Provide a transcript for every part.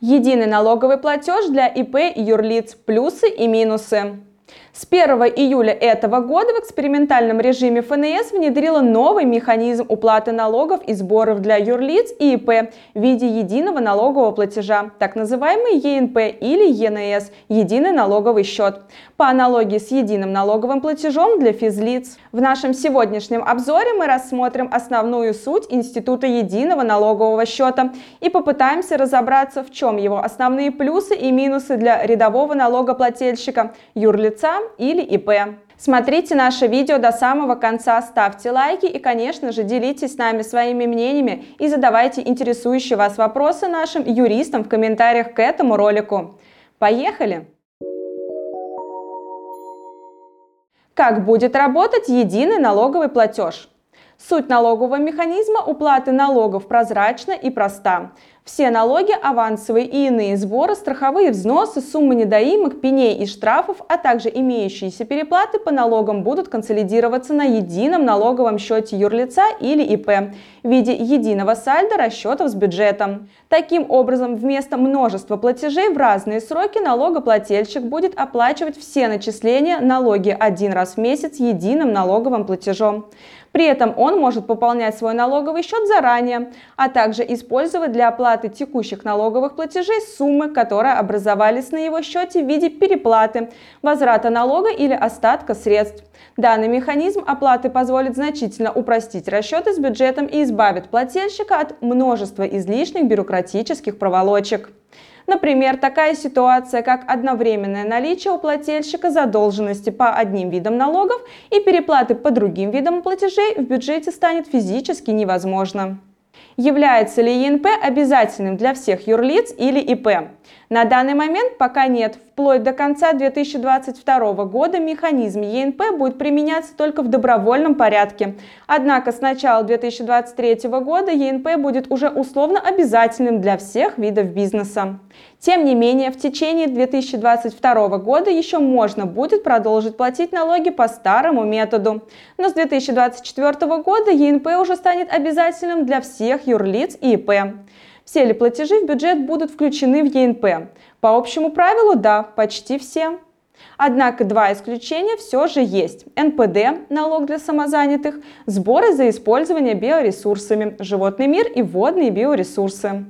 Единый налоговый платеж для ИП и юрлиц. Плюсы и минусы. С 1 июля этого года в экспериментальном режиме ФНС внедрила новый механизм уплаты налогов и сборов для юрлиц и ИП в виде единого налогового платежа, так называемый ЕНП или ЕНС – единый налоговый счет, по аналогии с единым налоговым платежом для физлиц. В нашем сегодняшнем обзоре мы рассмотрим основную суть института единого налогового счета и попытаемся разобраться, в чем его основные плюсы и минусы для рядового налогоплательщика, юрлица или ИП. Смотрите наше видео до самого конца, ставьте лайки и, конечно же, делитесь с нами своими мнениями и задавайте интересующие вас вопросы нашим юристам в комментариях к этому ролику. Поехали! Как будет работать единый налоговый платеж? Суть налогового механизма уплаты налогов прозрачна и проста. Все налоги, авансовые и иные сборы, страховые взносы, суммы недоимок, пеней и штрафов, а также имеющиеся переплаты по налогам будут консолидироваться на едином налоговом счете юрлица или ИП в виде единого сальда расчетов с бюджетом. Таким образом, вместо множества платежей в разные сроки налогоплательщик будет оплачивать все начисления налоги один раз в месяц единым налоговым платежом. При этом он может пополнять свой налоговый счет заранее, а также использовать для оплаты текущих налоговых платежей суммы, которые образовались на его счете в виде переплаты, возврата налога или остатка средств. Данный механизм оплаты позволит значительно упростить расчеты с бюджетом и избавит плательщика от множества излишних бюрократических проволочек. Например, такая ситуация, как одновременное наличие у плательщика задолженности по одним видам налогов и переплаты по другим видам платежей в бюджете станет физически невозможно. Является ли ЕНП обязательным для всех юрлиц или ИП? На данный момент пока нет. Вплоть до конца 2022 года механизм ЕНП будет применяться только в добровольном порядке. Однако с начала 2023 года ЕНП будет уже условно обязательным для всех видов бизнеса. Тем не менее, в течение 2022 года еще можно будет продолжить платить налоги по старому методу. Но с 2024 года ЕНП уже станет обязательным для всех юрлиц и ИП. Все ли платежи в бюджет будут включены в ЕНП? По общему правилу, да, почти все. Однако два исключения все же есть. НПД – налог для самозанятых, сборы за использование биоресурсами, животный мир и водные биоресурсы.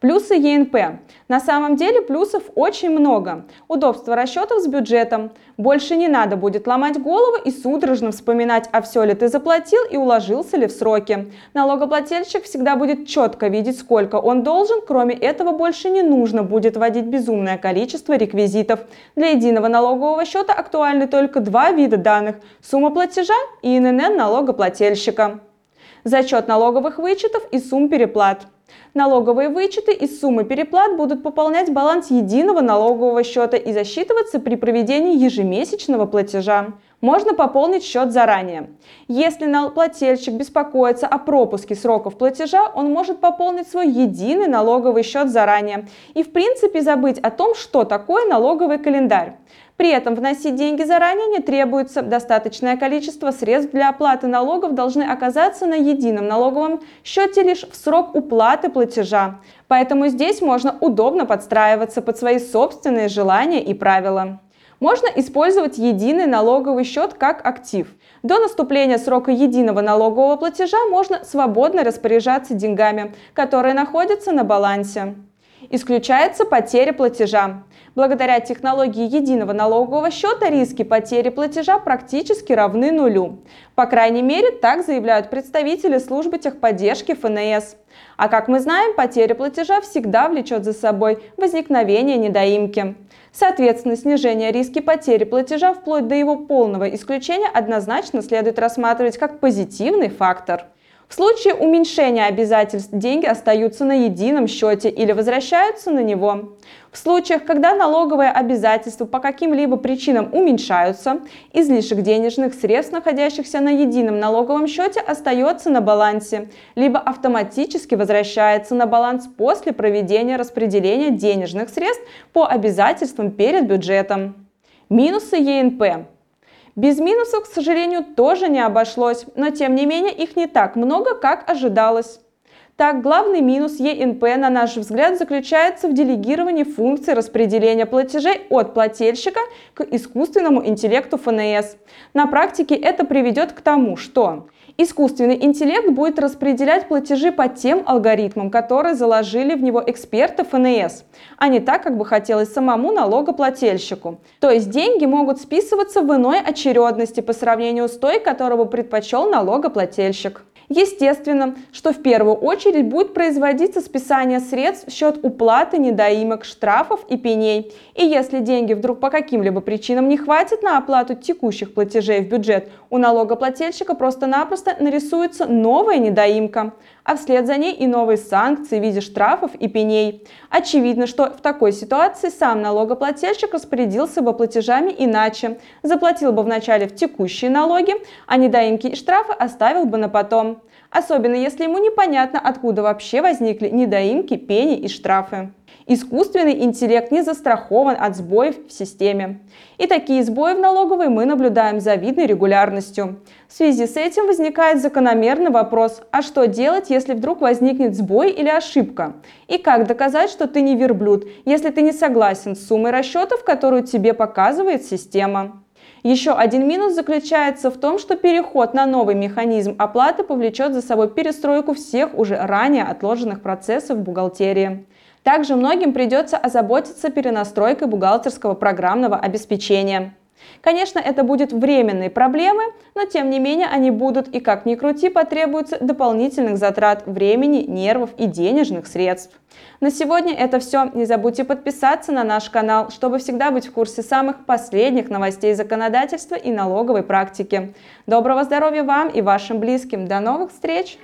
Плюсы ЕНП. На самом деле плюсов очень много. Удобство расчетов с бюджетом. Больше не надо будет ломать голову и судорожно вспоминать, а все ли ты заплатил и уложился ли в сроки. Налогоплательщик всегда будет четко видеть, сколько он должен. Кроме этого, больше не нужно будет вводить безумное количество реквизитов. Для единого налогового счета актуальны только два вида данных – сумма платежа и ИНН налогоплательщика. Зачет налоговых вычетов и сумм переплат – Налоговые вычеты из суммы переплат будут пополнять баланс единого налогового счета и засчитываться при проведении ежемесячного платежа. Можно пополнить счет заранее. Если налоплательщик беспокоится о пропуске сроков платежа, он может пополнить свой единый налоговый счет заранее и в принципе забыть о том, что такое налоговый календарь. При этом вносить деньги заранее не требуется. Достаточное количество средств для оплаты налогов должны оказаться на едином налоговом счете лишь в срок уплаты платежа. Поэтому здесь можно удобно подстраиваться под свои собственные желания и правила. Можно использовать единый налоговый счет как актив. До наступления срока единого налогового платежа можно свободно распоряжаться деньгами, которые находятся на балансе. Исключается потеря платежа. Благодаря технологии единого налогового счета риски потери платежа практически равны нулю. По крайней мере, так заявляют представители службы техподдержки ФНС. А как мы знаем, потеря платежа всегда влечет за собой возникновение недоимки. Соответственно, снижение риски потери платежа вплоть до его полного исключения однозначно следует рассматривать как позитивный фактор. В случае уменьшения обязательств деньги остаются на едином счете или возвращаются на него. В случаях, когда налоговые обязательства по каким-либо причинам уменьшаются, излишек денежных средств, находящихся на едином налоговом счете, остается на балансе, либо автоматически возвращается на баланс после проведения распределения денежных средств по обязательствам перед бюджетом. Минусы ЕНП. Без минусов, к сожалению, тоже не обошлось, но тем не менее их не так много, как ожидалось. Так, главный минус ЕНП, на наш взгляд, заключается в делегировании функции распределения платежей от плательщика к искусственному интеллекту ФНС. На практике это приведет к тому, что Искусственный интеллект будет распределять платежи по тем алгоритмам, которые заложили в него эксперты ФНС, а не так, как бы хотелось самому налогоплательщику. То есть деньги могут списываться в иной очередности по сравнению с той, которого предпочел налогоплательщик. Естественно, что в первую очередь будет производиться списание средств в счет уплаты недоимок, штрафов и пеней. И если деньги вдруг по каким-либо причинам не хватит на оплату текущих платежей в бюджет, у налогоплательщика просто-напросто нарисуется новая недоимка а вслед за ней и новые санкции в виде штрафов и пеней. Очевидно, что в такой ситуации сам налогоплательщик распорядился бы платежами иначе, заплатил бы вначале в текущие налоги, а недоимки и штрафы оставил бы на потом. Особенно если ему непонятно, откуда вообще возникли недоимки, пени и штрафы. Искусственный интеллект не застрахован от сбоев в системе. И такие сбои в налоговой мы наблюдаем завидной регулярностью. В связи с этим возникает закономерный вопрос, а что делать, если вдруг возникнет сбой или ошибка? И как доказать, что ты не верблюд, если ты не согласен с суммой расчетов, которую тебе показывает система? Еще один минус заключается в том, что переход на новый механизм оплаты повлечет за собой перестройку всех уже ранее отложенных процессов в бухгалтерии. Также многим придется озаботиться перенастройкой бухгалтерского программного обеспечения. Конечно, это будут временные проблемы, но тем не менее они будут и как ни крути потребуются дополнительных затрат времени, нервов и денежных средств. На сегодня это все. Не забудьте подписаться на наш канал, чтобы всегда быть в курсе самых последних новостей законодательства и налоговой практики. Доброго здоровья вам и вашим близким. До новых встреч!